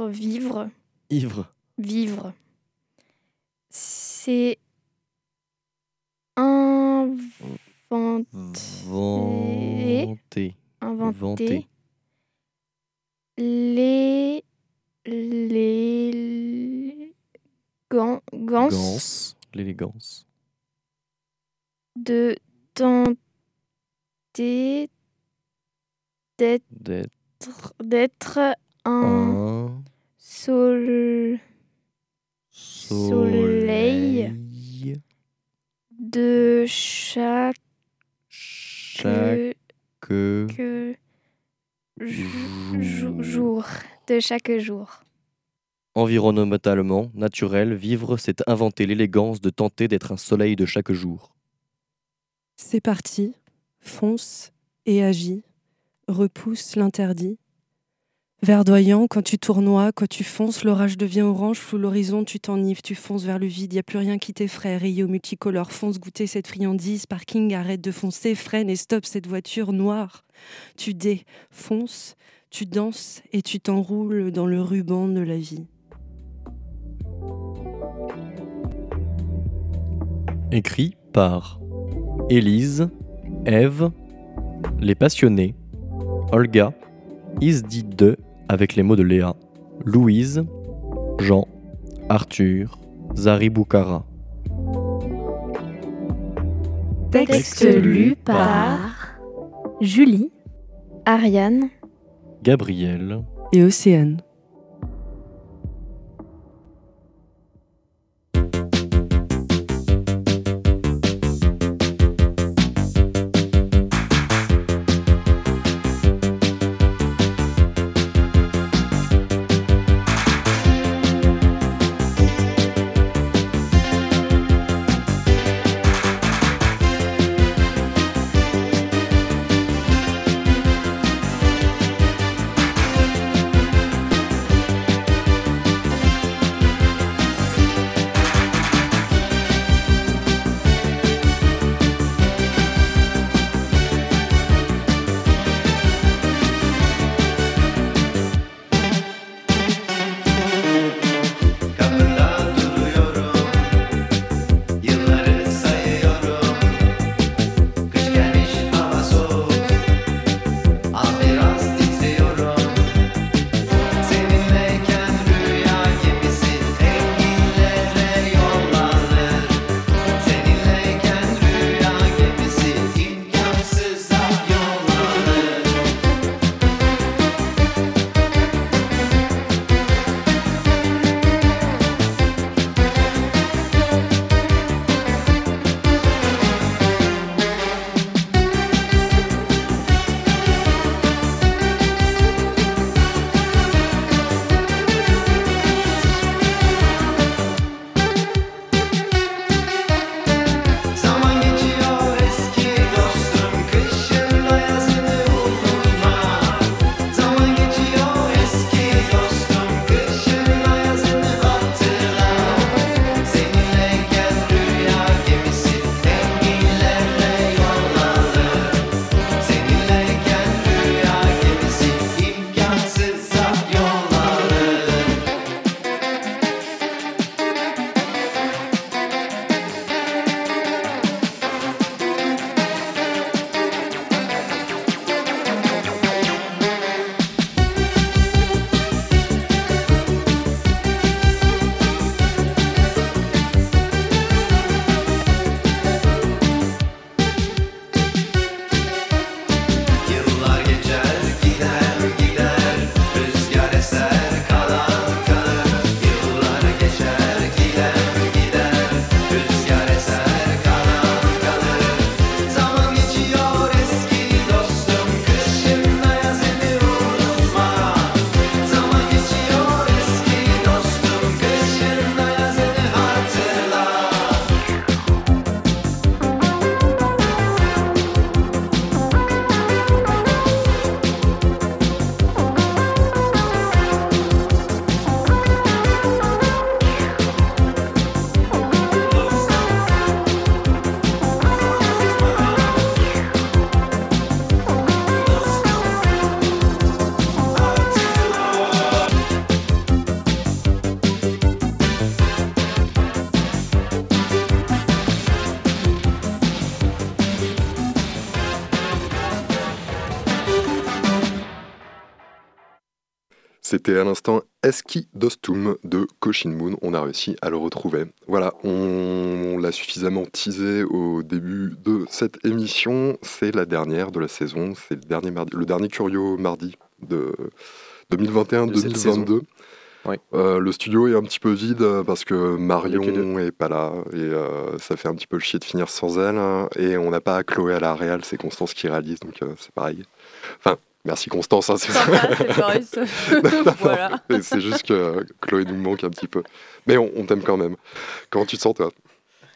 Vivre. Ivre. Vivre. C'est inventé. Inventé. Les. Les. Gants. Gants. Gance. L'élégance. De tenter. D'être. D'être. D'être un. Un. Sol. Soleil. De chaque. Chaque. que jou- jou- jour. De chaque jour. Environnementalement, naturel, vivre, c'est inventer l'élégance de tenter d'être un soleil de chaque jour. C'est parti, fonce et agis, repousse l'interdit. Verdoyant, quand tu tournoies, quand tu fonces, l'orage devient orange, flou l'horizon, tu t'enives, tu fonces vers le vide, y a plus rien qui t'effraie, au multicolore, fonce goûter cette friandise, parking, arrête de foncer, freine et stoppe cette voiture noire. Tu dé, fonce, tu danses et tu t'enroules dans le ruban de la vie. Écrit par Élise, Ève, Les Passionnés, Olga, Isdi 2 avec les mots de Léa, Louise, Jean, Arthur, Zari Boukara. Texte lu par Julie, Ariane, Gabriel, et Océane. C'était à l'instant Eski Dostum de Koshin Moon. On a réussi à le retrouver. Voilà, on, l'a suffisamment teasé au début de cette émission. C'est la dernière de la saison. C'est le dernier, mardi, le dernier Curio mardi de De cette 2021-2022. Ouais. Euh, le studio est un petit peu vide euh, parce que Marion est pas là et euh, ça fait un petit peu chier de finir sans elle. hein. Et on n'a pas Chloé à la réal, c'est Constance qui réalise, donc euh, c'est pareil. Enfin, merci Constance. hein, c'est Voilà. juste que Chloé nous manque un petit peu. Mais on, on t'aime quand même. Comment tu te sens toi?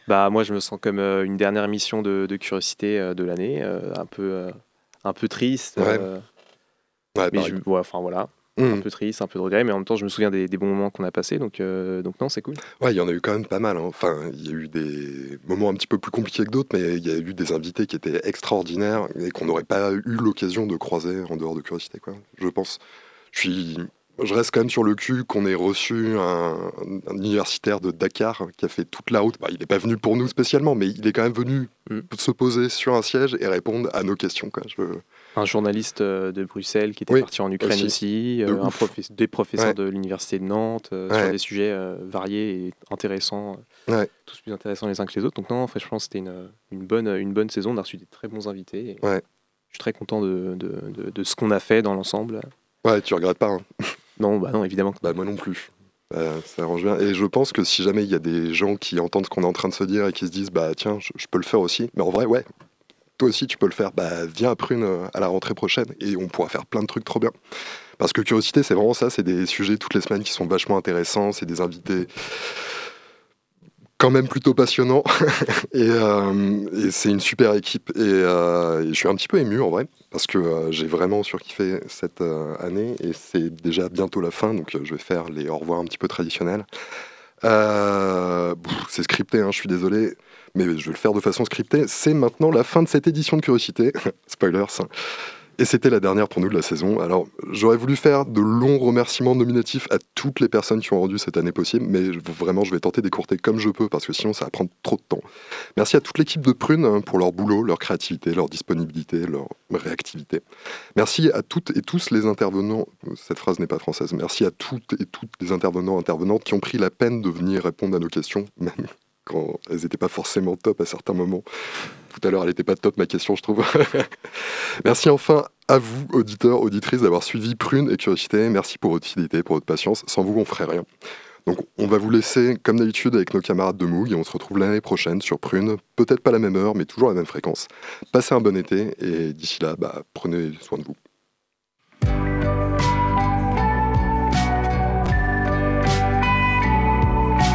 Bah moi je me sens comme euh, une dernière émission de, de curiosité euh, de l'année, euh, un peu euh, un peu triste. Ouais. euh, Ouais, mais je, ouais, enfin voilà, Mhm. un peu triste, un peu de regret, mais en même temps je me souviens des, des bons moments qu'on a passés, donc euh, donc non c'est cool. Ouais, il y en a eu quand même pas mal. hein. Enfin, il y a eu des moments un petit peu plus compliqués que d'autres, mais il y a eu des invités qui étaient extraordinaires et qu'on n'aurait pas eu l'occasion de croiser en dehors de curiosité, quoi. Je pense. Je suis je reste quand même sur le cul qu'on ait reçu un, un universitaire de Dakar qui a fait toute la route. Bah, il n'est pas venu pour nous spécialement, mais il est quand même venu Mm. se poser sur un siège et répondre à nos questions. Quoi. Je... Un journaliste euh, de Bruxelles qui était Oui, parti en Ukraine aussi. aussi, De euh, un ouf. professe- des professeurs Ouais. de l'université de Nantes euh, Ouais. sur des sujets euh, variés et intéressants, Ouais. tous plus intéressants les uns que les autres. Donc non, en fait, je pense que c'était une, une, bonne, une bonne saison. On a reçu des très bons invités. Je suis très content de, de, de- de ce qu'on a fait dans l'ensemble. Ouais, tu regrettes pas. hein. Non, bah non, évidemment. Bah, moi non plus. Euh, ça arrange bien. Et je pense que si jamais il y a des gens qui entendent ce qu'on est en train de se dire et qui se disent, bah tiens, je, je peux le faire aussi. Mais en vrai, ouais, toi aussi tu peux le faire. Bah viens à Prune euh, à la rentrée prochaine et on pourra faire plein de trucs trop bien. Parce que Curiosité, c'est vraiment ça, c'est des sujets toutes les semaines qui sont vachement intéressants, c'est des invités quand même plutôt passionnants. et euh, et c'est une super équipe. Et, euh, et je suis un petit peu ému en vrai, parce que j'ai vraiment surkiffé cette année et c'est déjà bientôt la fin, donc je vais faire les au revoir un petit peu traditionnels. C'est scripté, hein, je suis désolé, mais je vais le faire de façon scriptée. C'est maintenant la fin de cette édition de Curiosité. Spoilers. Et c'était la dernière pour nous de la saison. Alors, j'aurais voulu faire de longs remerciements nominatifs à toutes les personnes qui ont rendu cette année possible, mais vraiment, je vais tenter d'écourter comme je peux parce que sinon, ça va prendre trop de temps. Merci à toute l'équipe de Prune hein, pour leur boulot, leur créativité, leur disponibilité, leur réactivité. Merci à toutes et tous les intervenants. Cette phrase n'est pas française. Merci à toutes et toutes les intervenants, intervenantes qui ont pris la peine de venir répondre à nos questions, même quand elles n'étaient pas forcément top à certains moments. Tout à l'heure, elle n'était pas top, ma question, je trouve. Merci enfin à vous, auditeurs, auditrices, d'avoir suivi Prune et Curiosité. Merci pour votre fidélité, pour votre patience. Sans vous, on ferait rien. Donc, on va vous laisser, comme d'habitude, avec nos camarades de Moog et on se retrouve l'année prochaine sur Prune. Peut-être pas la même heure, mais toujours la même fréquence. Passez un bon été et d'ici là, bah, prenez soin de vous.